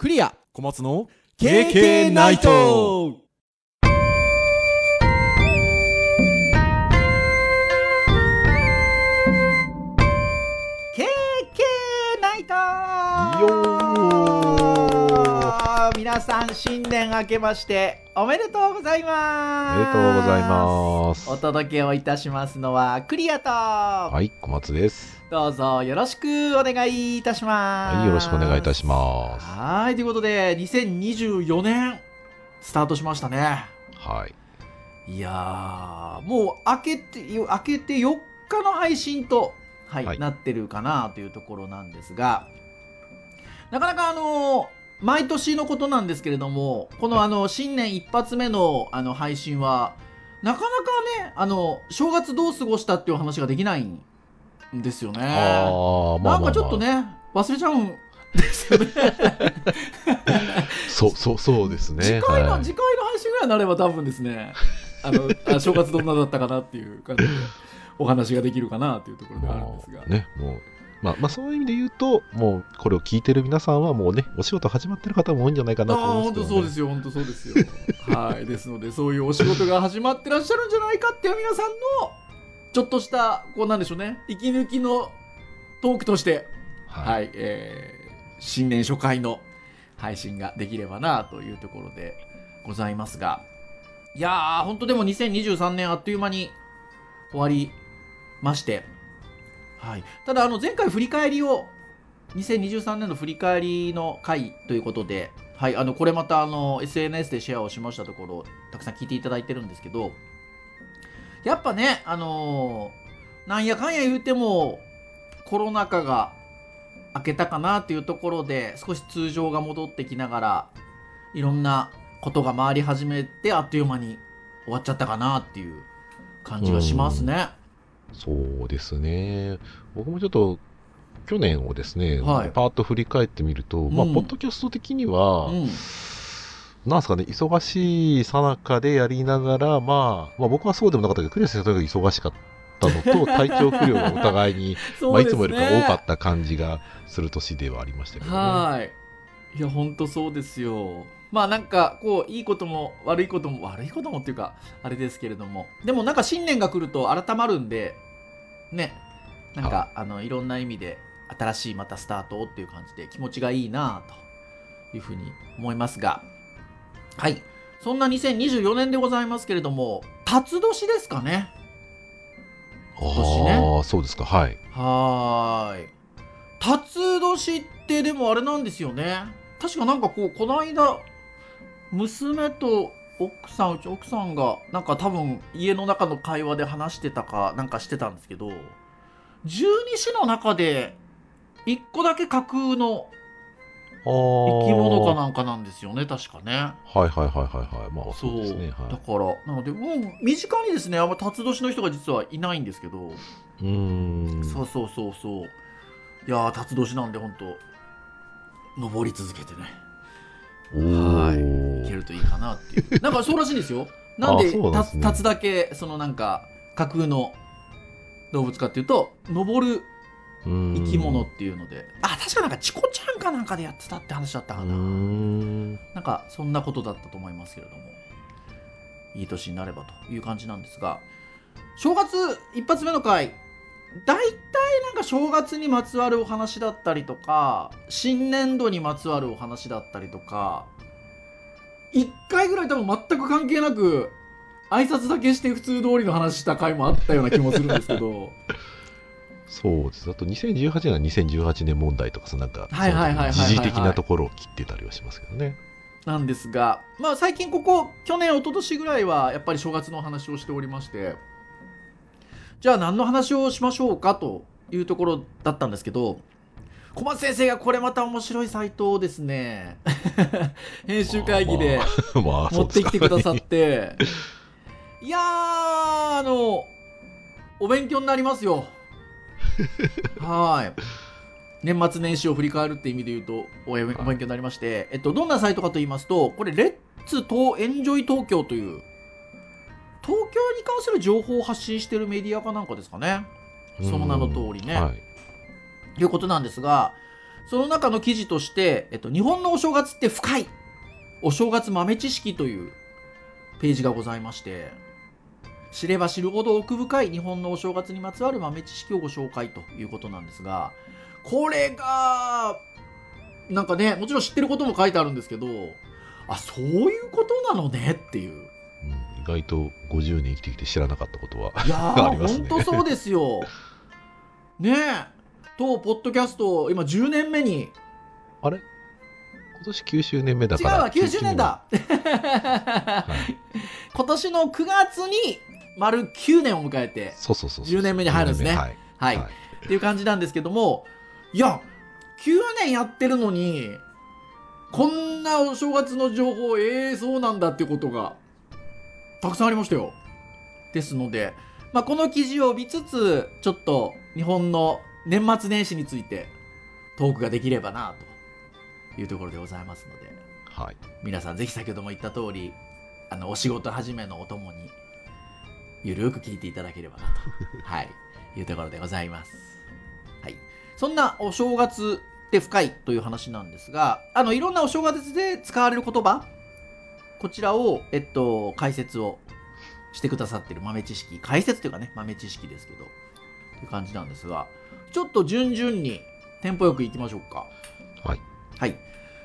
クリア。小松の KK ナイト皆さん新年明けましておめでとうございます。おめでとうございますお届けをいたしますのはクリアと。はい小松です。どうぞよろしくお願いいたします。はいよろしくお願いいたします。はいということで2024年スタートしましたね。はい。いやもう明けて明けて4日の配信とはい、はい、なってるかなというところなんですがなかなかあの毎年のことなんですけれどもこのあの新年一発目のあの配信はなかなかねあの正月どう過ごしたっていう話ができないんですよね。あまあ、なんかちょっとね忘れちゃうんですよね そうそうそうですね。次回の、はい、次回の配信ぐらいになれば多分ですねあのあ正月どんなだったかなっていう感じで。お話ができるかなというところであるんですが。ね、もうまあ、まあそういう意味で言うと、もうこれを聞いてる皆さんはもうね、お仕事始まってる方も多いんじゃないかなと思うんですけど、ね、本当そうですよ、本当そうですよ。はい。ですので、そういうお仕事が始まってらっしゃるんじゃないかっていう皆さんの、ちょっとした、こうなんでしょうね、息抜きのトークとして、はい、はい、えー、新年初回の配信ができればなというところでございますが、いやー、本当でも2023年あっという間に終わりまして、はい、ただあの前回振り返りを2023年の振り返りの回ということで、はい、あのこれまたあの SNS でシェアをしましたところたくさん聞いていただいてるんですけどやっぱねあのー、なんやかんや言うてもコロナ禍が明けたかなっていうところで少し通常が戻ってきながらいろんなことが回り始めてあっという間に終わっちゃったかなっていう感じがしますね。そうですね。僕もちょっと去年をですね、はい、パーッと振り返ってみると、うん、まあ、ポッドキャスト的には、うん、なんですかね、忙しいさなかでやりながら、まあ、まあ、僕はそうでもなかったけど、クリア先生が忙しかったのと、体調不良がお互いに、ね、まあ、いつもよりか多かった感じがする年ではありましたけどね。はい。いや、本当そうですよ。まあなんかこういいことも悪いことも悪いこともっていうかあれですけれどもでもなんか新年が来ると改まるんでねなんかあのいろんな意味で新しいまたスタートっていう感じで気持ちがいいなというふうに思いますが。はい。そんな2024年でございますけれども辰年ですかね。今年ね。ああそうですか。はい。はい。辰年ってでもあれなんですよね。確かなんかこうこの間娘と奥さんうち奥さんがなんか多分家の中の会話で話してたかなんかしてたんですけど十二支の中で一個だけ架空の生き物かなんかなんですよね確かね。はいはいはいはいはい。まあそうですね、はい、だからなのでもう身近にですねあんま辰年の人が実はいないんですけど。うん。そうそうそうそう。いや辰年なんで本当登り続けてね。はいいけるといいかなっていう。なんかそうらしいんですよ。なんで立、ね、つだけそのなんか架空の動物かっていうと登る生き物っていうので。あ確かなんかチコちゃんかなんかでやってたって話だったかな。なんかそんなことだったと思いますけれども。いい年になればという感じなんですが。正月一発目の回大体なんか正月にまつわるお話だったりとか新年度にまつわるお話だったりとか1回ぐらい多分全く関係なく挨拶だけして普通通りの話した回もあったような気もするんですけど。そうです。あと2018年は2018年問題とかさなんか時事的なところを切ってたりはしますけどね。なんですがまあ最近ここ去年一昨年ぐらいはやっぱり正月のお話をしておりましてじゃあ何の話をしましょうかというところだったんですけど小松先生がこれまた面白いサイトをですね 編集会議で持ってきてくださって、いやーあのお勉強になりますよ。はい。年末年始を振り返るって意味で言うとお勉強になりまして、えっと、どんなサイトかと言いますとこれレッツとエンジョイ東京という東京に関する情報を発信してるメディアかなんかですかね。その名の通りね、はい、いうことなんですがその中の記事として、えっと、日本のお正月って深いお正月豆知識というページがございまして、知れば知るほど奥深い日本のお正月にまつわる豆知識をご紹介ということなんですが、これが、なんかね、もちろん知ってることも書いてあるんですけど、あ、そういうことなのねっていう。うん、意外と50年生きてきて知らなかったことはいや ありますね。本当そうですよ。ねえ。と、ポッドキャスト、今10年目に。あれ？今年9周年目だから。違うわ、9周年だ。はい、今年の9月に丸9年を迎えて、そうそうそう10年目に入るんですね。はい。はい。はい、っていう感じなんですけども、いや、9年やってるのに、こんなお正月の情報、ええー、そうなんだってことが、たくさんありましたよ。ですので、まあ、この記事を見つつ、ちょっと日本の年末年始についてトークができればなというところでございますので、はい、皆さんぜひ先ほども言った通りあのお仕事始めのお供にゆるく聞いていただければなと、はい、いうところでございます。はい、そんなお正月って深いという話なんですがあのいろんなお正月で使われる言葉こちらを、えっと、解説をしてくださってる豆知識解説というかね豆知識ですけどという感じなんですがちょっと順々にテンポよくいきましょうかはいはい。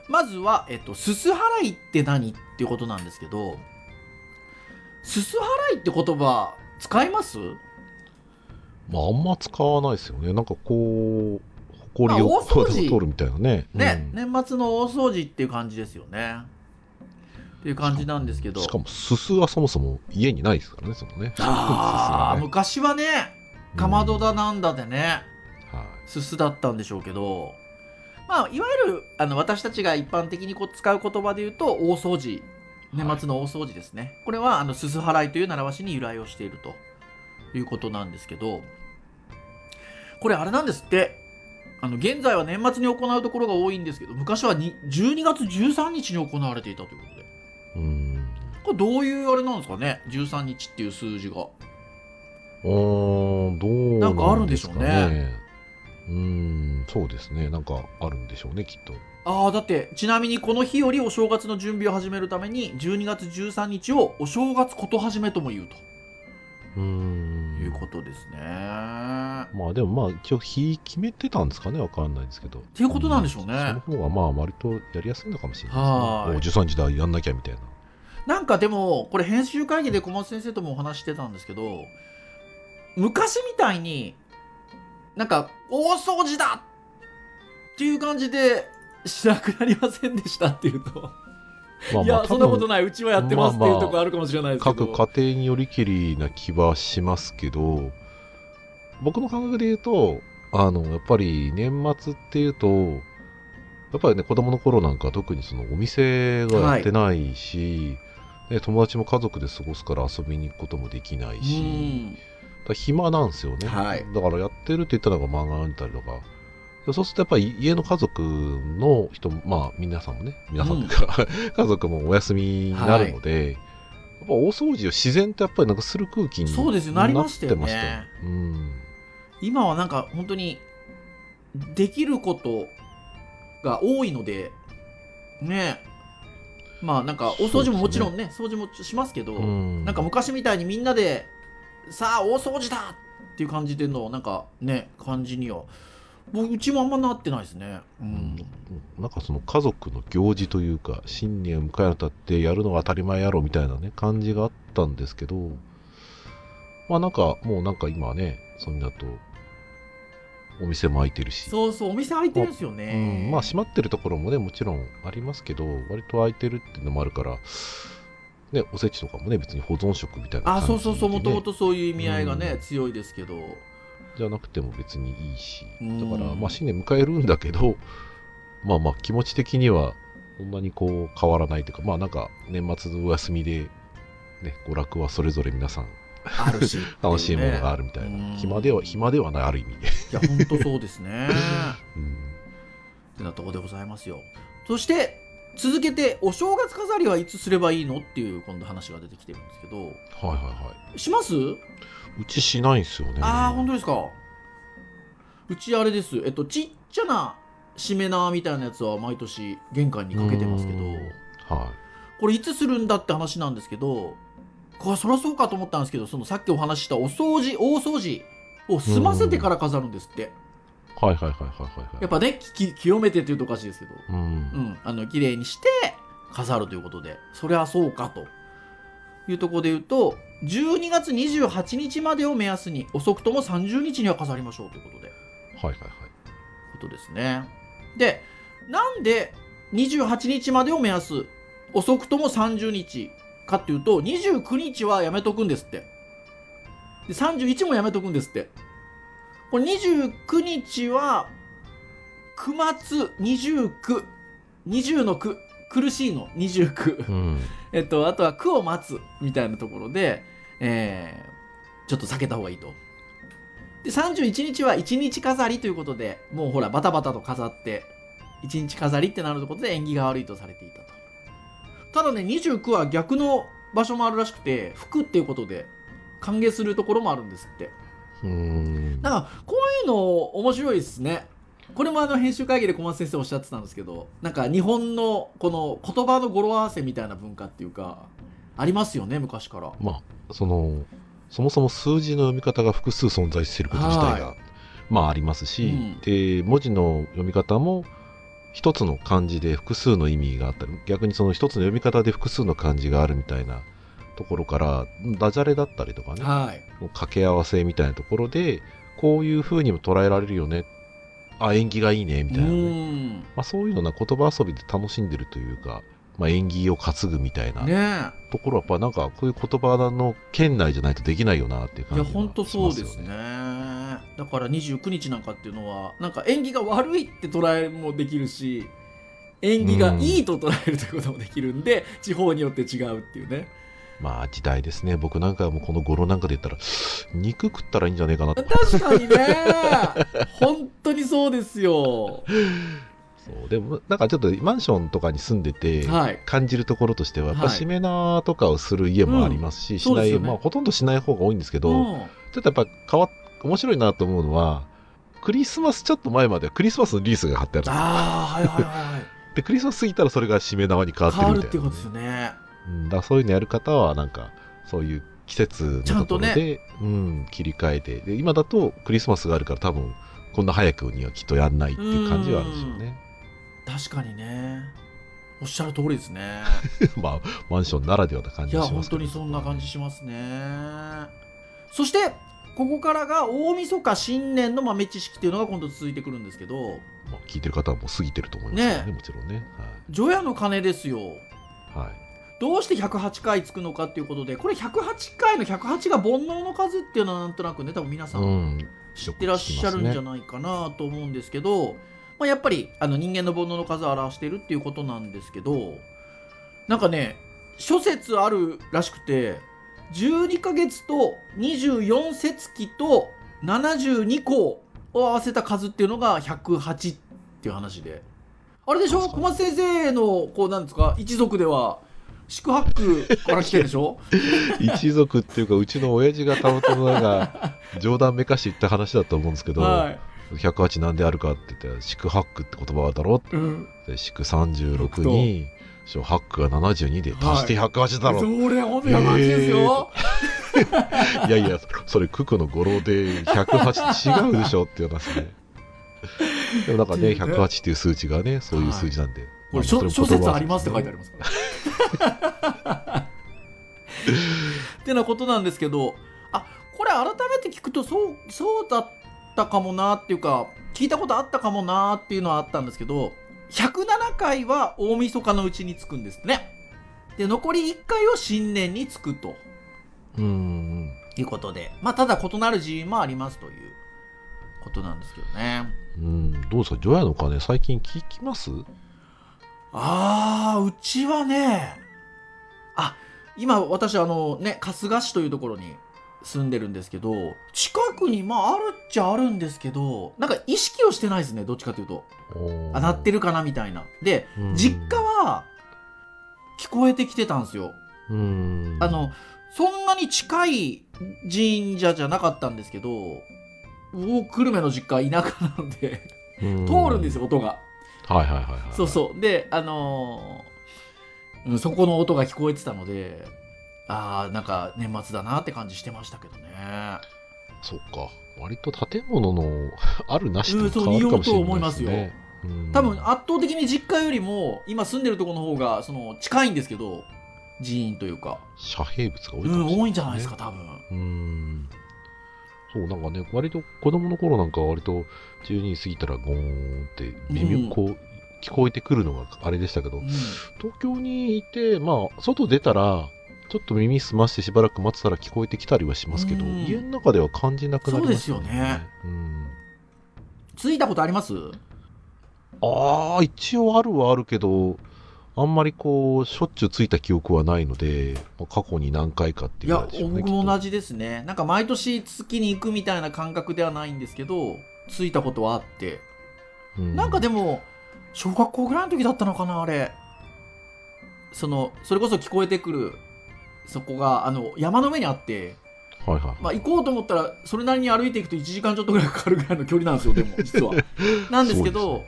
まずは、えっと、すす払いって何っていうことなんですけど、すす払いって言葉、使います？まあ、あんま使わないですよね。なんかこう、ほこりを取るみたいなね。ね、うん、年末の大掃除っていう感じですよね。っていう感じなんですけど。しかも、すすはそもそも家にないですからね、そのね。ああ、ね、昔はね、かまどだなんだでね、すすだったんでしょうけど、まあ、いわゆるあの私たちが一般的にこう使う言葉で言うと大掃除年末の大掃除ですね、はい、これはあのすす払いという習わしに由来をしているということなんですけどこれあれなんですって。あの現在は年末に行うところが多いんですけど昔はに12月13日に行われていたということで。うん。これどういうあれなんですかね？13日っていう数字が。うんどうなんかあるんでしょうねうんそうですね。なんかあるんでしょうねきっと。ああだってちなみにこの日よりお正月の準備を始めるために12月13日をお正月こと始めとも言うと。うん。いうことですね。まあでもまあ一応日決めてたんですかねわかんないですけど。っていうことなんでしょうね、その方がまあ割とやりやすいのかもしれないですね。もう13時だやんなきゃみたいな。なんかでもこれ編集会議で小松先生ともお話してたんですけど昔みたいになんか、大掃除だっていう感じでしなくなりませんでしたっていうと。まあまあ、いや、そんなことない、うちはやってますっていうところあるかもしれないですけど。まあまあ、各家庭によりきりな気はしますけど、僕の感覚で言うと、あの、やっぱり年末っていうと、やっぱりね、子供の頃なんか特にそのお店がやってないし、はい、友達も家族で過ごすから遊びに行くこともできないし、だ暇なんですよね、はい、だからやってるって言ったのが漫画読んだりとか。そうするとやっぱり家の家族の人まあ皆さんもね皆さんというか、うん、家族もお休みになるので、はい、やっぱ大掃除を自然とやっぱりなんかする空気にそうですよなりましたよね、うん、今はなんか本当にできることが多いのでね。まあなんかお掃除ももちろんね、ね、掃除もしますけど、うん、なんか昔みたいにみんなでさあ大掃除だっていう感じでのなんかね感じには。もううちもあんまなってないですね、うん、なんかその家族の行事というか新年を迎えるにたってやるのが当たり前やろみたいなね感じがあったんですけどまあなんかもうなんか今はねそういうだとお店も開いてるし。そうそうお店開いてるんですよね、まあ、うん、まあ閉まってるところもねもちろんありますけど割と開いてるっていうのもあるからね、おせちとかもね別に保存食みたいな感じ、ね、あそうそうそうもともとそういう意味合いがね、うん、強いですけど。じゃなくても別にいいし。だから、まあ新年迎えるんだけどまあまあ気持ち的にはそんなにこう変わらないというかまあなんか年末のお休みでね娯楽はそれぞれ皆さんあるし、楽しいものがあるみたいな、暇では暇ではないある意味いや本当そうですね。うん。ってなとこでございますよ。そして続けてお正月飾りはいつすればいいの？っていう今度話が出てきてるんですけど。はいはいはい。します？うちしないんですよね。ああ本当ですか？うちあれです。えっとちっちゃなしめ縄みたいなやつは毎年玄関にかけてますけど、はこれいつするんだって話なんですけどこれそりゃそうかと思ったんですけどそのさっきお話ししたお掃除大掃除を済ませてから飾るんですって、い。はいはいはいはいはいはい。やっぱねき清めてっていうとおかしいですけど、うん。うん、あの綺麗にして飾るということで。それはそうかと。いうところで言うと12月28日までを目安に遅くとも30日には飾りましょうということで。はいはいはい。ことですね。でなんで28日までを目安遅くとも30日かっていうと29日はやめとくんですって。で31もやめとくんですってこれ29日は9月2920の9苦しいの。29うん。えっとあとは9を待つみたいなところで、えーちょっと避けた方がいいと。で31日は1日飾りということでもうほらバタバタと飾って1日飾りってなることで縁起が悪いとされていたと。ただね29は逆の場所もあるらしくて服っていうことで歓迎するところもあるんですってうん。だからこういうの面白いですね。これもあの編集会議で小松先生おっしゃってたんですけどなんか日本のこの言葉の語呂合わせみたいな文化っていうかありますよね昔から。まあ、その、そもそも数字の読み方が複数存在していること自体が、まあありますし、うん。で、文字の読み方も、一つの漢字で複数の意味があったり、逆にその一つの読み方で複数の漢字があるみたいなところから、ダジャレだったりとかね、はい。もう掛け合わせみたいなところで、こういう風にも捉えられるよね。あ、縁起がいいね、みたいなね。うん。まあそういうような言葉遊びで楽しんでるというか、まあ縁起を担ぐみたいなねところはやっぱなんかこういう言葉の圏内じゃないとできないよなっていう感じが本当そうですね。しまだから29日なんかっていうのはなんか縁起が悪いって捉えもできるし縁起がいいと捉えるということもできるんで、地方によって違うっていうねまあ時代ですね。僕なんかもこの語呂なんかで言ったら、肉食ったらいいんじゃねえかなと。確かにね。本当にそうですよ。そう。でもなんかちょっとマンションとかに住んでて、はい。感じるところとしては、やっぱはい。しめ縄とかをする家もありますし、うん。しない、ねまあほとんどしない方が多いんですけど、うん。ちょっとやっぱ変わっ、面白いなと思うのは、クリスマスちょっと前まではクリスマスのリースが貼ってあるんですよああはいはいはいはい。で、クリスマス過ぎたらそれがしめ縄に変わって変わるみたいな、るっていうことですよねうん、だそういうのやる方は、なんか、そういう季節のところで、うん、切り替えて。で、今だとクリスマスがあるから多分、こんな早くにはきっとやんないっていう感じはあるんでしょうね。確かにね。おっしゃる通りですね。まあ、マンションならではな感いや本じがしますけど。当にそんな感じしますね。そしてここからが大晦日新年の豆知識っていうのが今度続いてくるんですけど。まあ、聞いてる方はもう過ぎてると思いますね、ねもちろんね。除夜の鐘ですよ。はい。はいどうして108回つくのかっていうことでこれ108回の108が煩悩の数っていうのはなんとなくね多分皆さんうん、知ってらっしゃるんじゃないかなと思うんですけど、まあ、やっぱりあの人間の煩悩の数を表しているっていうことなんですけどなんかね諸説あるらしくて12ヶ月と24節気と72個を合わせた数っていうのが108っていう話で。あれでしょ？小松先生のこうなんですか一族では宿泊から来てるでしょ？一族っていうか、うちの親父がたまたまなんか、冗談めかし言った話だと思うんですけど、はい、108なんであるかって言ったら、宿泊って言葉だろうん、で祝36に、小ハックが72で足して108だろ、それほんと108ですよ、い、やいや、それ九九の語呂で108違うでしょっていう話ね。でもなんかね108っていう数値がね、そういう数字なんで。これまあ諸諸説ありますって書いてある。りますから。ってなことなんですけどあこれ改めて聞くとそうそうだったかもなっていうか聞いたことあったかもなっていうのはあったんですけど107回は大晦日のうちにつくんですね。で残り1回を新年につくとうん。いうことでまあただ異なる寺院もありますということなんですけどね。うん。どうですか、除夜の鐘、最近聞きます？ああ、うちはね、あ、今私あのね、春日市というところに住んでるんですけど、近くにまああるっちゃあるんですけど、なんか意識をしてないですね、どっちかというと。あ、鳴ってる。るかなみたいな。で、うん実家は聞こえてきてたんですよ。うん。あの、そんなに近い神社じゃなかったんですけど、大久留米の実家は田舎なので、通るんですよ、音が。はいはいはい、はい。そうそう。で、あのーうんそこの音が聞こえてたので、ああ、なんか年末だなって感じしてましたけどね。そっか。割と建物の あるなしと変わるかもしれない利用と思いますよね。うん多分圧倒的に実家よりも今住んでるところの方がその近いんですけど人員というか遮蔽物が多いかうんもしれない、多いんじゃないですか多分うん。そう、なんかね、割と子供の頃なんかは割と12時過ぎたらゴーンって微うん妙こう、聞こえてくるのがあれでしたけど、うん。東京にいて、まあ、外出たら、ちょっと耳澄ましてしばらく待ってたら聞こえてきたりはしますけど、うん。家の中では感じなくなりますそうですよね。うん。着いたことあります？ああ、一応あるはあるけど、あんまりこう、しょっちゅうついた記憶はないので、まあ過去に何回かっていやいうのでしょうね。僕も同じ。じですねなんか毎年月に行くみたいな感覚ではないんですけど着いたことはあってなんかでも、も小学校ぐらいの時だったのかなあれそのそれこそ聞こえてくるそこがあの山の上にあってはいはい。まあ、行こうと思ったらそれなりに歩いていくと1時間ちょっとぐらいかかるぐらいの距離なんですよでも実は。なんですけどそう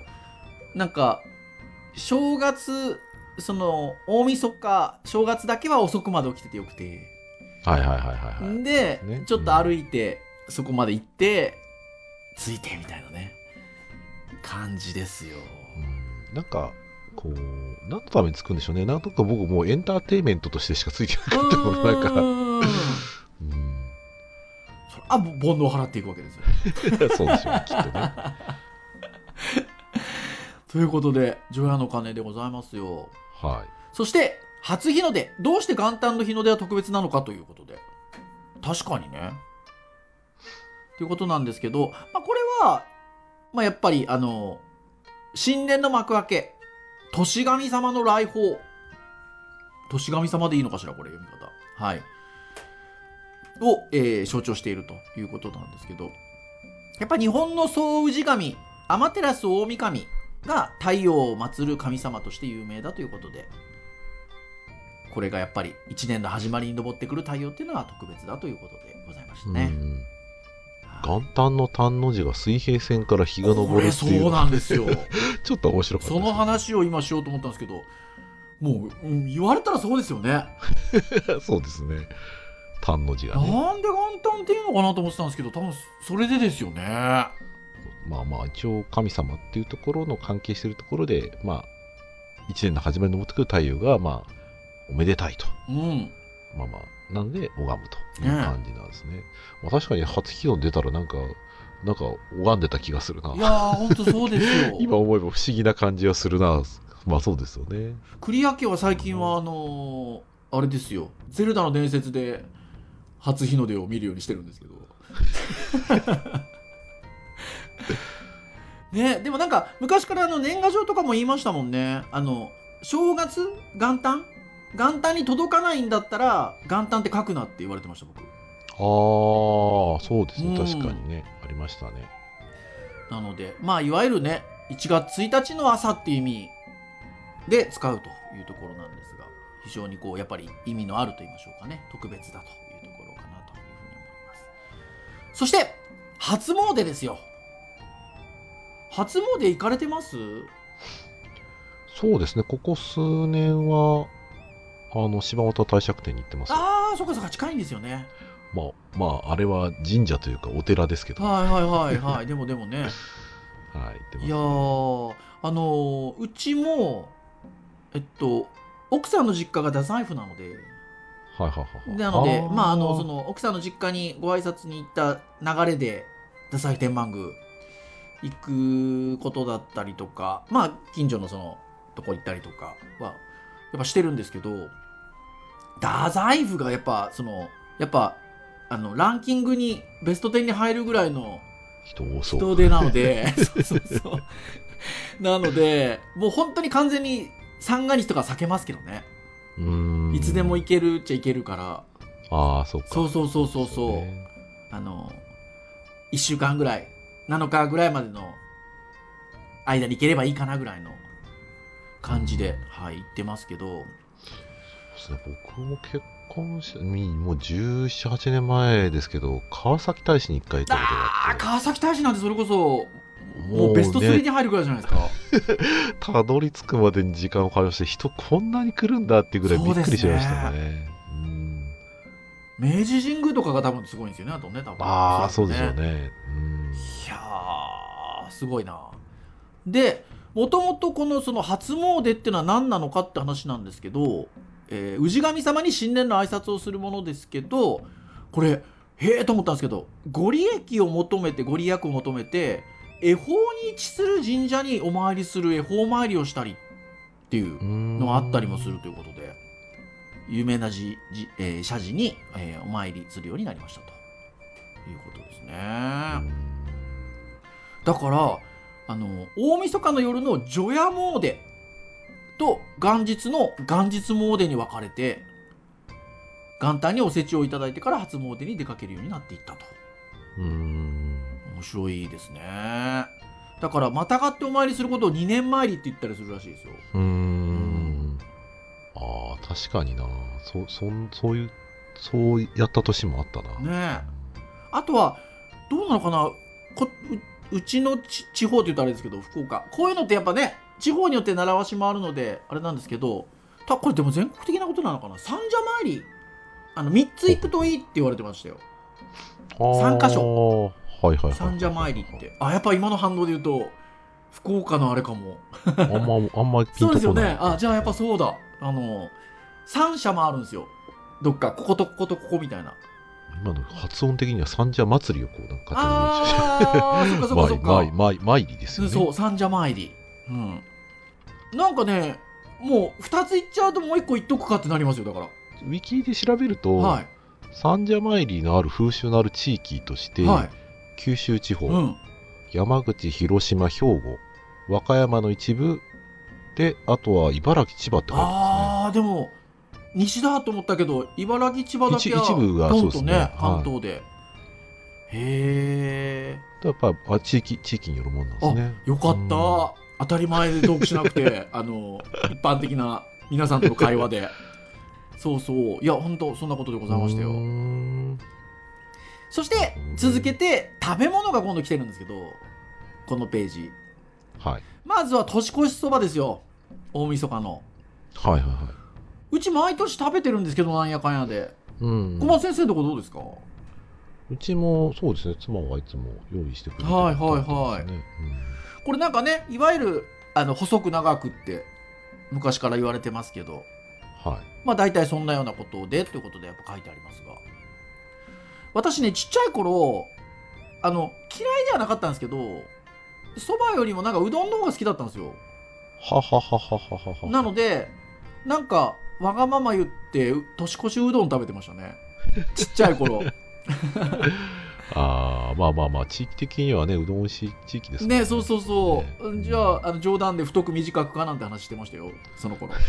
でなんか正月その大晦日正月だけは遅くまで起きててよくて、はいはいはいはいはい。で、ねちょっと歩いて、そこまで行って着いてみたいなね感じですよ。うんなんか、こう、何のためにつくんでしょうね。なんとか僕もうエンターテインメントとしてしかついてなかったものなんか、うーんうんそれあぼ煩悩を払っていくわけですよ。そうでしょうね、きっとね。ということで除夜の鐘でございますよ。はい。そして、初日の出。どうして元旦の日の出は特別なのかということで。確かにね。ということなんですけど、まあ、これは、まあ、やっぱり、あの、新年の幕開け、年神様の来訪。年神様でいいのかしら、これ読み方。はい。を、えー象徴しているということなんですけど、やっぱ日本の総氏神、天照大神が太陽を祀る神様として有名だということで、これがやっぱり一年の始まりに昇ってくる太陽っていうのは特別だということでございましたね。元旦の丹の字が水平線から日が昇るっていうそうなんですよ。ちょっと面白かったですその話を今しようと思ったんですけど、もう、うん言われたらそうですよね。そうですね丹の字がねなんで元旦っていうのかなと思ってたんですけど、多分それでですよね。まあまあ一応神様っていうところの関係してるところでまあ一年の始まりに昇ってくる太陽がまあおめでたいと。うん。まあまあなんで拝むという感じなんですね、まあ、確かに初日の出たらなんかなんか拝んでた気がするな。いやー、ほんとそうですよ。今思えば不思議な感じはするな。まあそうですよね。栗屋家は最近は、あのーあれですよ、ゼルダの伝説で初日の出を見るようにしてるんですけど。ね、でもなんか昔からあの年賀状とかも言いましたもんね。あの、正月元旦？元旦に届かないんだったら元旦って書くなって言われてました僕。ああそうですねうん確かにねありましたねなので、まあ、いわゆるね、1月1日の朝っていう意味で使うというところなんですが、非常にこう、やっぱり意味のあると言いましょうかね、特別だというところかなというふうに思います。そして、初詣ですよ。初詣行かれてます？そうですね。ここ数年はあの柴又帝釈天に行ってます。ああ、そっかそっか、近いんですよね。まあまああれは神社というかお寺ですけど。はいはいはいはい。でもでもね、はい、行ってます。いやー、あのーうちも、えっと、奥さんの実家が太宰府なので、はいはいはいはい。なのでー。まああのその奥さんの実家にご挨拶に行った流れで太宰府天満宮行くことだったりとかまあ近所のそのとこ行ったりとかはやっぱしてるんですけど太宰府がやっぱそのやっぱあのランキングにベスト10に入るぐらいの人多そう。人手なので そうそうそう。なのでもう本当に完全に三が日とか避けますけどね。うーん。いつでも行けるっちゃ行けるから。ああそっか。そうそうそうそうそう、ね。あの1週間ぐらい7日ぐらいまでの間に行ければいいかなぐらいの感じで、はい行ってますけどそうですね僕も結婚してみもう1718年前ですけど川崎大使に一回行ったことがああってあ川崎大使なんてそれこそもうベスト3に入るぐらいじゃないですか。たどり着くまでに時間をかかりまして、人こんなに来るんだっていうぐらいびっくりしましたね。明治神宮とかが多分すごいんですよね、あとね、多分。ああ、そうですよね。すごいな。で、もともとこのその初詣っていうのは何なのかって話なんですけど、えー、氏神様に新年の挨拶をするものですけど、これ、へえと思ったんですけど、ご利益を求めて、ご利益を求めて、恵方に位置する神社にお参りする恵方参りをしたりっていうのがあったりもするということで、有名なじじ、えー、社寺に、えー、お参りするようになりましたということですね。だから、あの、大晦日の夜の除夜詣と元日の元日詣に分かれて、元旦におせちをいただいてから初詣に出かけるようになっていったと。うん面白いですね。だから、またがってお参りすることを2年参りって言ったりするらしいですよ。うん。ああ、確かにな。そ、そん、そういう、そうやった年もあったな。ねあとは、どうなのかなこうちの地方って言うとあれですけど、福岡。こういうのってやっぱね、地方によって習わしもあるので、あれなんですけど、たこれでも全国的なことなのかな？三社参り、あの、3つ行くといいって言われてましたよ。3箇所。はいはいはい。三社参りって。あ、やっぱ今の反応で言うと、福岡のあれかも。あんま、あんまピンとこない。そうですよね。あ、じゃあやっぱそうだ。あの、三社もあるんですよ。どっか、こことこことここみたいな。今の発音的には三社祭りをこう、なんかああ、そそっかそっか。参参りですよね。そう、三社参り。うん。なんかね、もう二つ言っちゃうともう一個言っとくかってなりますよ、だから。ウィキで調べると、はい、三社参りのある風習のある地域として、はい、九州地方、うん、山口、広島、兵庫、和歌山の一部で、あとは茨城、千葉って書いてますね。ああ、でも、西だと思ったけど、茨城、千葉だけは一部がそうですね、ね、関東で。はい、へえ。やっぱあ地域地域によるもんなんですね。よかった、当たり前でトークしなくて、あの一般的な皆さんとの会話で。そうそう。いや本当そんなことでございましたよ。そして続けて食べ物が今度来てるんですけどこのページ、はい、まずは年越しそばですよ。大晦日の。はいはいはいうち毎年食べてるんですけどなんやかんやで。うん。小松先生のとこどうですか？うちもそうですね。妻はいつも用意してくれてる、ね、はいはいはい、うん、これなんかねいわゆるあの細く長くって昔から言われてますけど。はい。まあ大体そんなようなことでということでやっぱ書いてありますが。私ね、ちっちゃい頃、あの、嫌いではなかったんですけど、そばよりもなんかうどんの方が好きだったんですよ。はははははは。なので、なんか、わがまま言って、年越しうどん食べてましたね。ちっちゃい頃。ああ、まあまあまあ、地域的にはね、うどん美味しい地域ですね。ね、そうそうそう。ね、じゃあ、あの冗談で太く短くかなんて話してましたよ、その頃。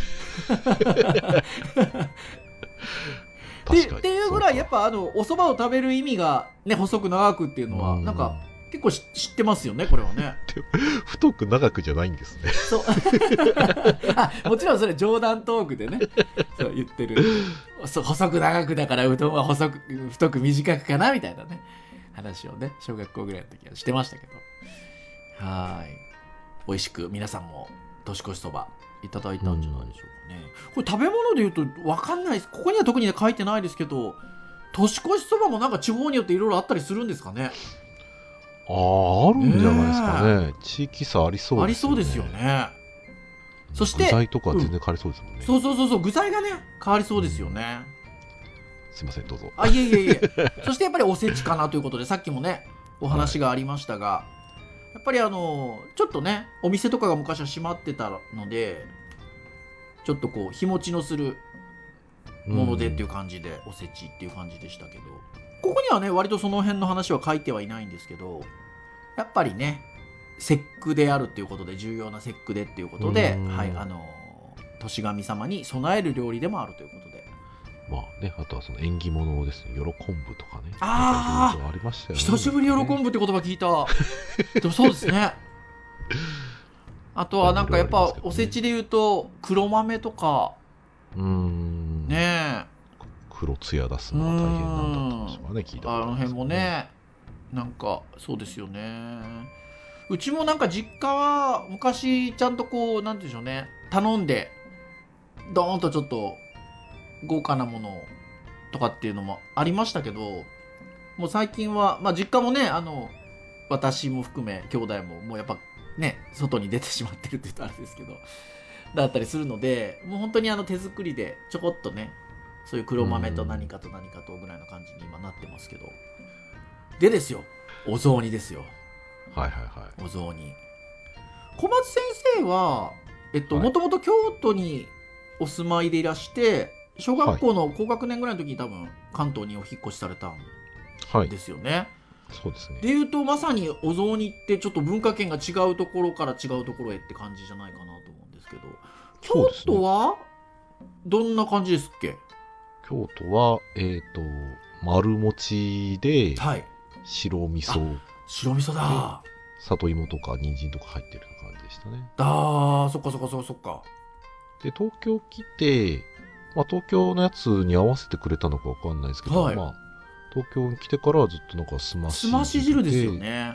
ってっていうぐらいやっぱあのお蕎麦を食べる意味がね細く長くっていうのはなんか結構知ってますよねこれはね 太く長くじゃないんですねそう あもちろんそれ冗談トークでねそう言ってるそ細く長くだからうどんは細く太く短くかなみたいなね話をね小学校ぐらいの時はしてましたけどはい美味しく皆さんも年越しそばいただいたんじゃないでしょうかね。これ食べ物で言うと分かんないです。ここには特に、ね、書いてないですけど、年越しそばもなんか地方によっていろいろあったりするんですかね？ああ、あるんじゃないですかね。ね地域差ありそうですよね。ありそうですよね。そして具材とか全然変わりそうですもんね、うん、そうそうそうそう。具材がね変わりそうですよね、うん、すいませんどうぞ。あいえいえいえ。そしてやっぱりおせちかなということでさっきもねお話がありましたが、はい、やっぱりあのちょっとねお店とかが昔は閉まってたのでちょっとこう日持ちのするものでっていう感じで、おせちっていう感じでしたけどここにはね割とその辺の話は書いてはいないんですけどやっぱりね節句であるっていうことで重要な節句でっていうことで、はいあの年神様に備える料理でもあるということで。まあね、あとはその縁起物ですね、喜ぶとかね。ああ、ありましたよね。久しぶり喜ぶって言葉聞いた。でもそうですね。あとはなんかやっぱおせちで言うと黒豆とかうんねえ黒つや出すのが大変なんだとかね聞いたあの辺もねなんかそうですよね。うちもなんか実家は昔ちゃんとこうなんて言うんでしょうね。頼んでドーンとちょっと豪華なものとかっていうのもありましたけどもう最近は、まあ、実家もねあの私も含め兄弟ももうやっぱね外に出てしまってるって言うとあれですけどだったりするのでもう本当にあの手作りでちょこっとねそういう黒豆と何かと何かとぐらいの感じに今なってますけど。でですよ。お雑煮ですよ。はいはいはい。お雑煮。小松先生はえっともともと京都にお住まいでいらして小学校の高学年ぐらいの時に多分関東にお引越しされたんですよね、はいそうですね。でいうとまさにお雑煮ってちょっと文化圏が違うところから違うところへって感じじゃないかなと思うんですけど。京都はどんな感じですっけ？京都はえっ、ー、と丸餅で白味噌、はい、白味噌だ。里芋とか人参とか入ってる感じでしたね。あーそっかそっかそっかそっか。で東京来て、まあ、東京のやつに合わせてくれたのか分かんないですけど、はい、まあ東京に来てからはずっとなんかすましすまし汁ですよね。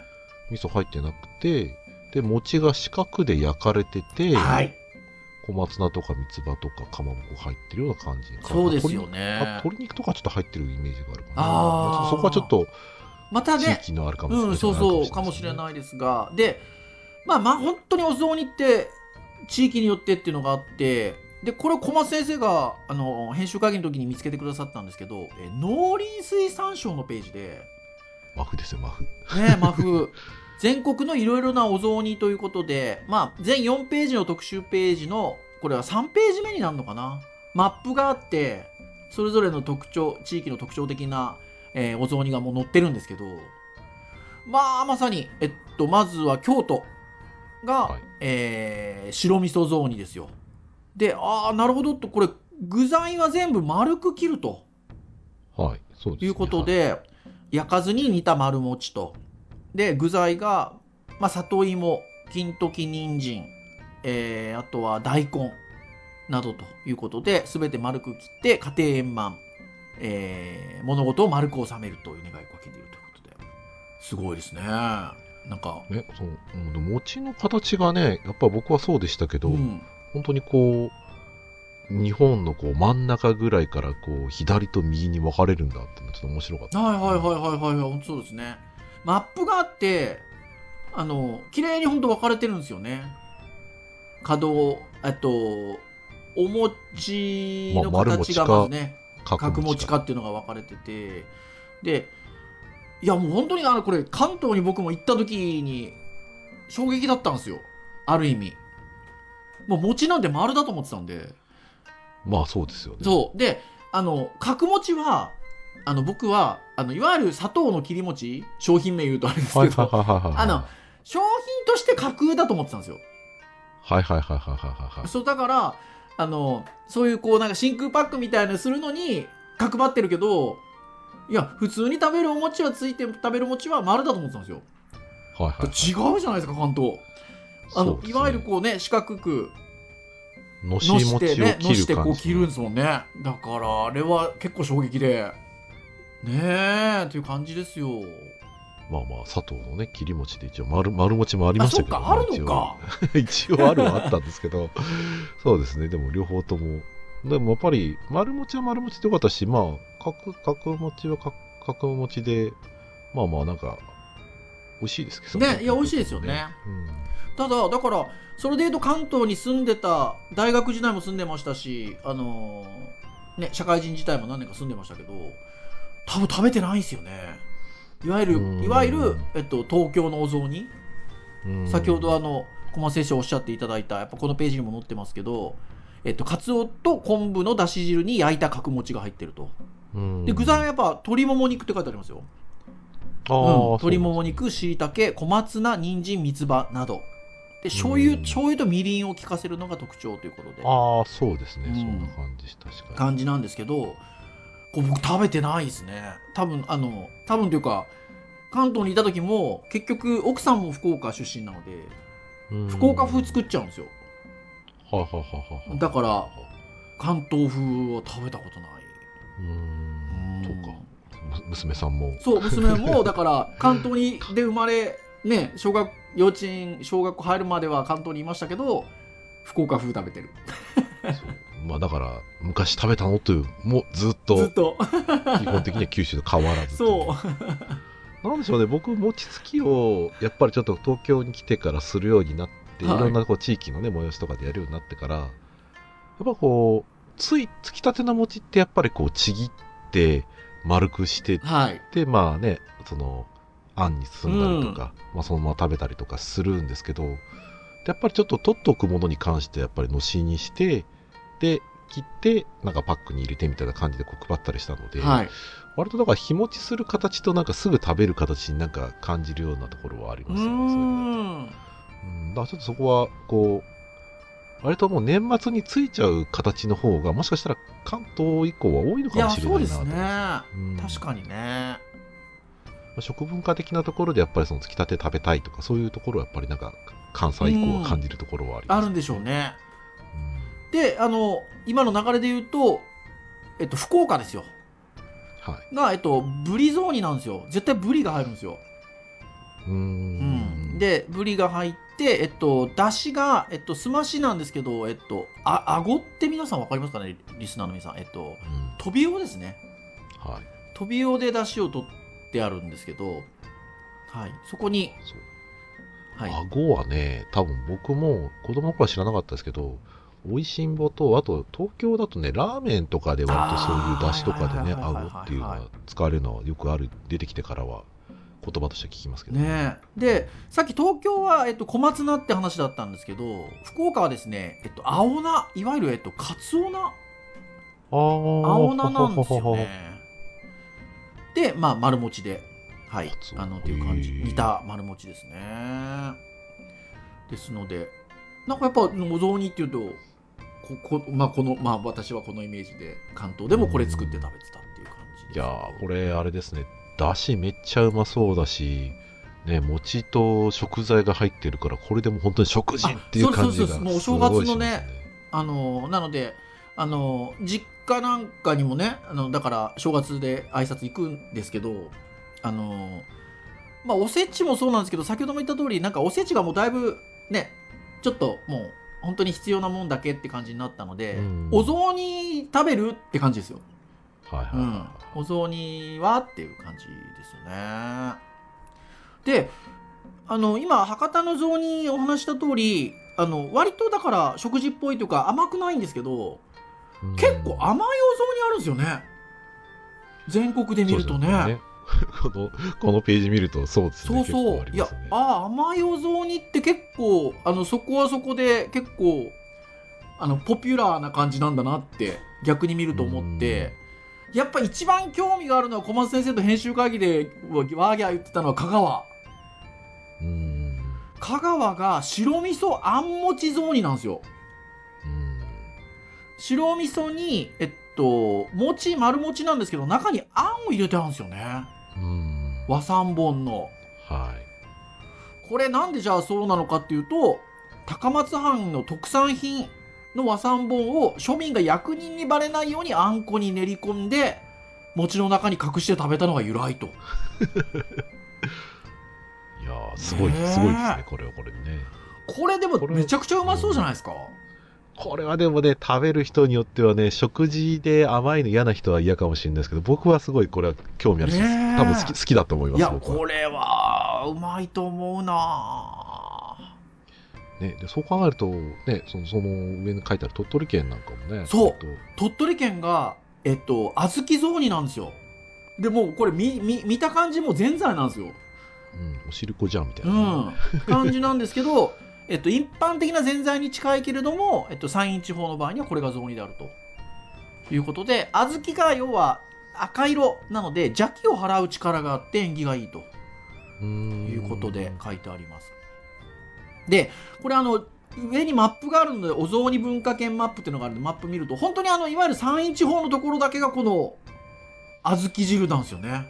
味噌入ってなくてで餅が四角で焼かれてて、はい、小松菜とか三つ葉とかかまぼこ入ってるような感じそうですよね鶏肉とかちょっと入ってるイメージがあるかな。あそこはちょっとまたね地域のあるかもしれない、うん、そうそうかもしれないですが。でまあまあ本当にお雑煮って地域によってっていうのがあってでこれ小松先生があの編集会議の時に見つけてくださったんですけどえ農林水産省のページで。マフですよマフ。ねマフ 全国のいろいろなお雑煮ということでまあ全4ページの特集ページのこれは3ページ目になるのかな？マップがあってそれぞれの特徴地域の特徴的な、えー、お雑煮がもう載ってるんですけどまあまさにえっとまずは京都が、はい、えー、白味噌雑煮ですよ。で、ああ、なるほどと、これ、具材は全部丸く切ると。はい、そうです、ね、いうことで、はい、焼かずに煮た丸餅と。で、具材が、まあ、里芋、金時人参、えー、あとは大根などということで、すべて丸く切って、家庭円満、えー、物事を丸く収めるという願いをかけているということで、すごいですね。なんか。ね、そう、餅の形がね、やっぱ僕はそうでしたけど、うん本当にこう、日本のこう真ん中ぐらいからこう左と右に分かれるんだってのちょっと面白かった、はいはいはいはいはい本当そうですねマップがあってあの綺麗に本当分かれてるんですよね角えっとお餅の形がまずね、まあ、角餅かっていうのが分かれててでいやもう本当にあのこれ関東に僕も行った時に衝撃だったんですよある意味もう餅なんて丸だと思ってたんで。まあそうですよね。そう。で、あの、角餅は、あの、僕は、あの、いわゆる砂糖の切り餅、商品名言うとあれですけど、あの、商品として架空だと思ってたんですよ。はいはいはいはいはいはい。そう、だから、あの、そういうこう、なんか真空パックみたいなするのに、角張ってるけど、いや、普通に食べるお餅はついて食べる餅は丸だと思ってたんですよ。はいはい、はい、違うじゃないですか、関東。あの、ね、いわゆるこうね四角くのし餅を切るしてこう切るんですもんねだからあれは結構衝撃でねえっていう感じですよ。まあまあ佐藤のね切り餅で一応丸丸餅もありましたけど、ね、あるのか。一応あるはあったんですけどそうですね。でも両方とも。でもやっぱり丸餅は丸餅でよかったしまあ角角餅は角餅でまあまあなんか美味しいですけどね。いや美味しいですよね、うん。ただだからそれでいうと関東に住んでた大学時代も住んでましたしあのー、ね社会人自体も何年か住んでましたけど多分食べてないですよね。いわゆるいわゆる、えっと、東京のお雑煮。先ほどあの小松先生おっしゃっていただいたやっぱこのページにも載ってますけどえっと、カツオと昆布のだし汁に焼いた角餅が入ってると。で具材はやっぱ鶏もも肉って書いてありますよ。うん、鶏もも肉、しいたけ、小松菜、人参、三つ葉など。で醤油、うん、醤油とみりんを効かせるのが特徴ということで。ああそうですね、うん、そんな感じ確かに。感じなんですけどこう僕食べてないですね。多分あの多分というか関東にいた時も結局奥さんも福岡出身なので、うん、福岡風作っちゃうんですよ。ははははだから関東風は食べたことない。うん。そうか。娘さんも。そう娘も だから関東にで生まれね小学幼稚園小学校入るまでは関東にいましたけど福岡風食べてる まあだから昔食べたのというもうずっとずっと。基本的には九州と変わらずそう。なんでしょうね僕餅つきをやっぱりちょっと東京に来てからするようになって、はい。い、ろんなこう地域のね催しとかでやるようになってからやっぱこうついつきたての餅ってやっぱりこうちぎって丸くしてはい。でまあねそのあんに包んだりとか、まあ、そのまま食べたりとかするんですけどやっぱりちょっと取っておくものに関してやっぱりのしにしてで切ってなんかパックに入れてみたいな感じでこう配ったりしたので、はい。割とだから日持ちする形となんかすぐ食べる形になんか感じるようなところはありうますよね。うん。だからちょっとそこはこう割ともう年末についちゃう形の方がもしかしたら関東以降は多いのかもしれないなとそうです。ね思いますうん。確かにね。まあ食文化的なところでやっぱりそのつきたて食べたいとかそういうところはやっぱりなんか関西以降は感じるところはあります、あるんでしょうね。うんであの今の流れで言うとえっと福岡ですよ。はい。がえっとブリ雑煮なんですよ。絶対ブリが入るんですよ。うーん。でブリが入ってえっとだしがえっとすましなんですけどえっとああごって皆さんわかりますかね？リスナーの皆さん。えっとうん。トビウオですね。はい。トビウオでだしを取ってあるんですけどはい。そこにはい。顎はね多分僕も子供の頃は知らなかったですけど美味しんぼとあと東京だとねラーメンとかで割とそういう出汁とかでねあーはいはいはいはい顎っていうのは使われるのはよくある出てきてからは言葉として聞きますけどね。え。でさっき東京は、えっと、小松菜って話だったんですけど福岡はですね、えっと、青菜いわゆる、えっと、カツオ菜。あー。青菜なんですよね。でまあ丸餅ではいあのっていう感じ。へえ煮た丸餅ですね。ですのでなんかやっぱお雑煮っていうとここ,、まあ、このまあ私はこのイメージで関東でもこれ作って食べてたっていう感じです。いやーこれあれですね。だしめっちゃうまそうだしね餅と食材が入ってるからこれでも本当に食事っていう感じがあそうそうそうもうおすご正月のいしますね。あのなのであの実家なんかにもねあのだから正月で挨拶行くんですけどあのまあおせちもそうなんですけど先ほども言った通りなんかおせちがもうだいぶねちょっともう本当に必要なもんだけって感じになったので、うん。お雑煮食べるって感じですよ、はいはいはい。うん、お雑煮はっていう感じですよね。であの今博多の雑煮お話しした通りあの割とだから食事っぽいというか甘くないんですけどうん。結構甘いお雑煮あるんですよね。全国で見るとねこのこのページ見るとそうですね。そうそう、いやあああ甘いお雑煮って結構あのそこはそこで結構あのポピュラーな感じなんだなって逆に見ると思って。やっぱ一番興味があるのは小松先生と編集会議でワーギャー言ってたのは香川。うん。香川が白味噌あんもち雑煮なんですよ。うん。白味噌にえっと餅丸餅なんですけど中にあんを入れてあるんですよね。うん和三本の。はい。これなんでじゃあそうなのかっていうと高松藩の特産品の和三本を庶民が役人にバレないようにあんこに練り込んで餅の中に隠して食べたのが由来と。いやーすごい、ねえすごいですねこれはこれでね。これでもめちゃくちゃうまそうじゃないですかこれはでもね食べる人によってはね食事で甘いの嫌な人は嫌かもしれないですけど僕はすごいこれは興味あるし、ねえ。多分好き好きだと思いますいやこれはうまいと思うな。ね、でそう考えると、ね、そのその上に書いてある鳥取県なんかもねそう。えっと。鳥取県がえっと小豆雑煮なんですよ。でもうこれ見見見た感じもうぜんざいなんですよ。うん、おしるこじゃんみたいうな、ん、感じなんですけど、えっと、一般的なぜんざいに近いけれども、えっと、山陰地方の場合にはこれが雑煮であると。いうことで小豆が要は赤色なので邪気を払う力があって縁起がいいと。いうことで書いてあります。でこれあの上にマップがあるのでお雑煮文化圏マップっていうのがあるのでマップ見ると本当にあのいわゆる山陰地方のところだけがこの小豆汁なんですよね。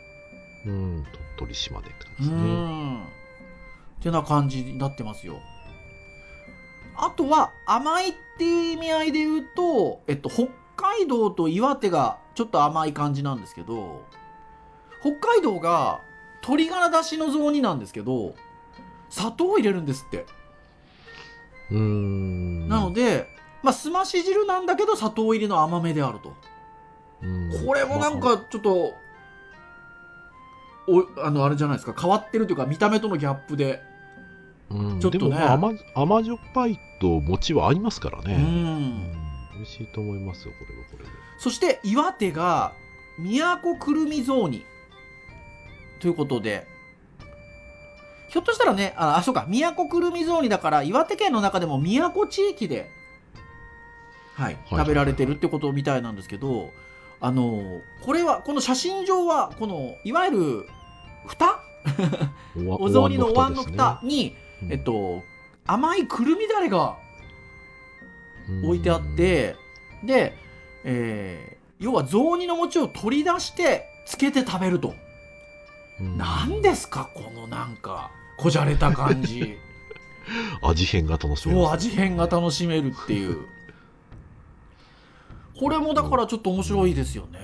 うん鳥取島でって感うじですね。ん。ってな感じになってますよ。あとは甘いっていう意味合いで言うと、えっと、北海道と岩手がちょっと甘い感じなんですけど、北海道が鶏ガラだしの雑煮なんですけど、砂糖を入れるんですって。うん。なので、まあ、すまし汁なんだけど砂糖入りの甘めであると。これもなんかちょっと、おあのあれじゃないですか。変わってるというか見た目とのギャップでうん、ちょっとね。甘甘じょっぱいと餅は合いますからね。うん。美味しいと思いますよこれはこれで。そして岩手が都くるみ雑煮。ということで。ひょっとしたらねああそうか。都くるみ雑煮だから岩手県の中でも都地域ではい、食べられてるってことみたいなんですけど、あのこれはこの写真上はこのいわゆる蓋？お 雑煮のお椀の蓋にえっと、甘いくるみだれが置いてあって、で、えー、要は雑煮の餅を取り出してつけて食べると。何ですかこのなんかこじゃれた感じ。味変が楽しめるそう味変が楽しめるっていう。これもだからちょっと面白いですよね、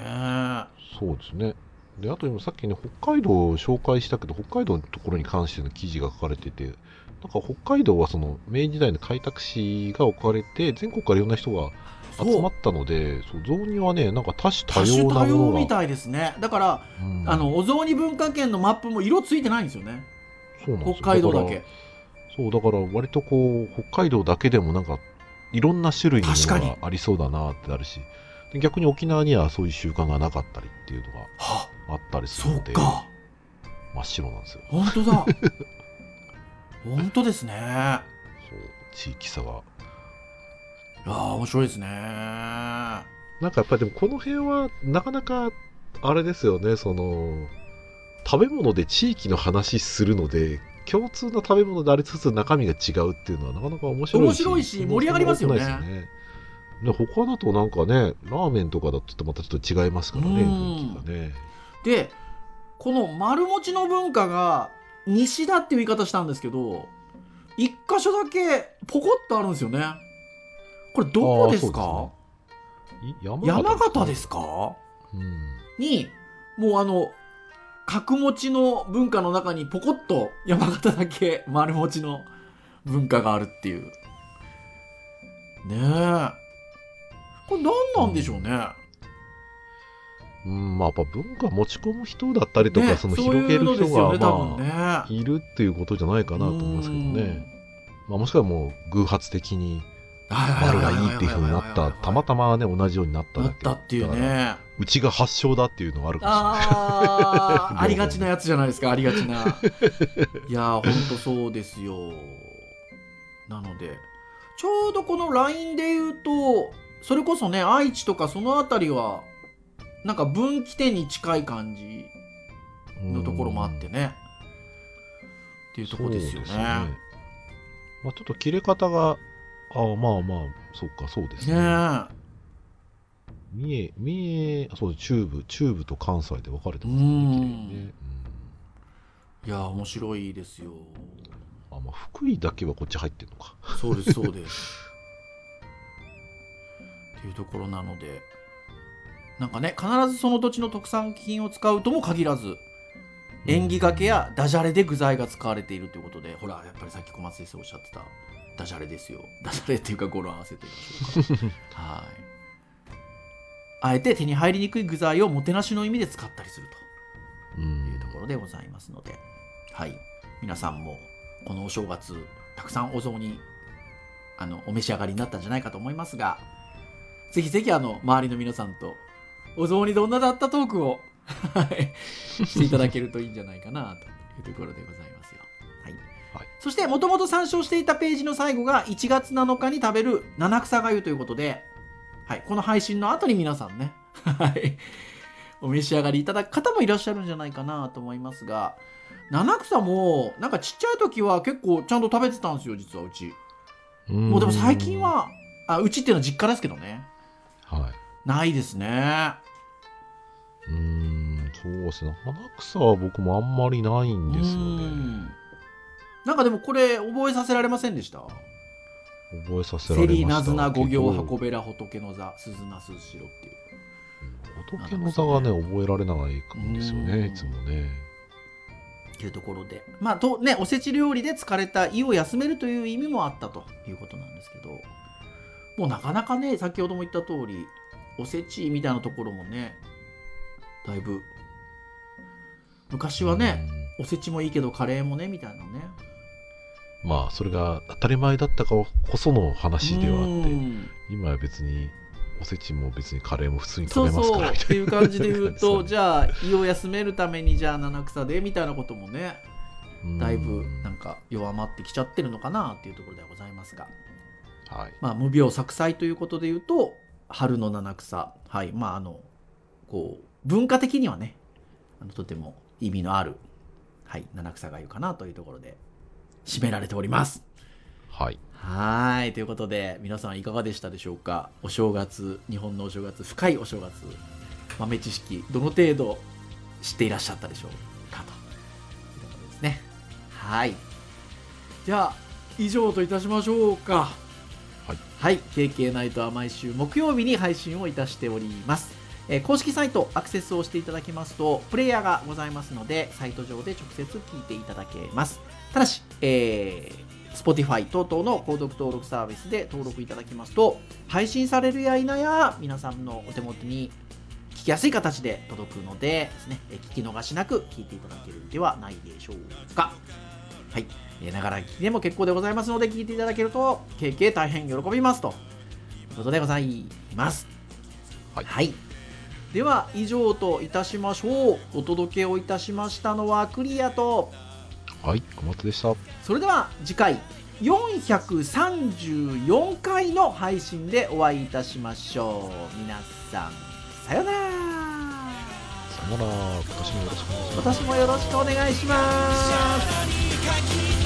そうですねであと今さっきね北海道を紹介したけど北海道のところに関しての記事が書かれててなんか北海道はその明治時代の開拓使が置かれて全国からいろんな人が集まったのでそう雑煮はねなんか多種多様なものがみたいですね。だから、うん、あのお雑煮文化圏のマップも色ついてないんですよね。そうなん北海道だけ。そうだから割とこう北海道だけでもなんかいろんな種類のものがありそうだなってあるし逆に沖縄にはそういう習慣がなかったりっていうのがあったりするので真っ白なんですよ。本当だ。本当ですね。そう地域差が。いや面白いですね。なんかやっぱりでもこの辺はなかなかあれですよねその食べ物で地域の話するので共通な食べ物でありつつ中身が違うっていうのはなかなか面白いし面白いし盛り上がりますよね。ね。他だとなんかねラーメンとかだとまたちょっと違いますからね雰囲気がねでこの丸餅の文化が西だっていう言い方したんですけど一箇所だけポコッとあるんですよね。これどこですか？山形ですか、うん、にもうあの角餅の文化の中にポコッと山形だけ丸餅の文化があるっていう。ねえ。これ何なんでしょうね、うん、まあ、やっぱ文化持ち込む人だったりとか、ね、その広げる人が、まあ、ね、いるっていうことじゃないかなと思いますけどね。まあ、もしくはもう偶発的に丸がいいっていうふうになった、たまたまね、同じようになっただけ。なったっていうね。うちが発祥だっていうのがあるかもしれない。ありがちなやつじゃないですか、ありがちな。いやー、ほんとそうですよ。なので、ちょうどこの LINE で言うと、それこそね、愛知とかその辺りは、なんか分岐点に近い感じのところもあってね。っていうところですよね。ねまあ、ちょっと切れ方が、ああ、まあまあ、そっか、そうですね。ね三重、三重、そう中部、中部と関西で分かれてますね。ねうん、いや、面白いですよ。あ、まあ、福井だけはこっち入ってるのか。そうです、そうです。っていうところなので、なんかね必ずその土地の特産品を使うとも限らず縁起がけやダジャレで具材が使われているということでほらやっぱりさっき小松先生おっしゃってたダジャレですよ。ダジャレっていうか語呂合わせと言いましょうか。はい。あえて手に入りにくい具材をもてなしの意味で使ったりすると。いうところでございますので、はい。皆さんもこのお正月たくさんお雑煮あのお召し上がりになったんじゃないかと思いますがぜひぜひあの周りの皆さんとお雑煮どんなだったトークをしていただけるといいんじゃないかなというところでございますよ。はい。はい、そして、もともと参照していたページの最後が1月7日に食べる七草がゆということで、はい。この配信の後に皆さんね、はい。お召し上がりいただく方もいらっしゃるんじゃないかなと思いますが、七草も、なんかちっちゃい時は結構ちゃんと食べてたんですよ、実はうち。もうでも最近は、あうちっていうのは実家ですけどね。はい。ないですね。うん、そうですね。花草は僕もあんまりないんですよね。なんかでもこれ覚えさせられませんでした？覚えさせられましリナズナ五行箱べら仏の座鈴名鈴代っていう。仏の座がね、覚えられないんですよね、いつもね。というところでまあとねおせち料理で疲れた胃を休めるという意味もあったということなんですけどもうなかなかね先ほども言った通りおせちみたいなところもねだいぶ。昔はね、おせちもいいけどカレーもねみたいなね。まあそれが当たり前だったかこその話ではあって今は別におせちも別にカレーも普通に食べますからみたいなっていう感じで言うとじゃあ胃を休めるためにじゃあ七草でみたいなこともねだいぶなんか弱まってきちゃってるのかなっていうところではございますが、はい。まあ、無病息災ということで言うと春の七草。はい。まああのこう文化的にはねあのとても意味のある、はい、七草がゆかなというところで締められております。はい。はい。ということで、皆さんいかがでしたでしょうか？お正月、日本のお正月、深いお正月、豆知識、どの程度知っていらっしゃったでしょうかというところですね。はい。じゃあ、以上といたしましょうか。はい。はい。KK ナイトは毎週木曜日に配信をいたしております。えー、公式サイトアクセスをしていただきますと、プレイヤーがございますので、サイト上で直接聞いていただけます。ただし、えー、Spotify 等々の購読登録サービスで登録いただきますと、配信されるや否や、皆さんのお手元に聞きやすい形で届くのでですね、聞き逃しなく聞いていただけるんではないでしょうか。はい。ながら聞きでも結構でございますので、聞いていただけると、経験大変喜びますということでございます。はい、はいでは以上といたしましょう。お届けをいたしましたのはクリアと。はい小松でした。それでは次回434回の配信でお会いいたしましょう。皆さんさよなら。さよなら。今年もよろしくお願いします。今年もよろしくお願いします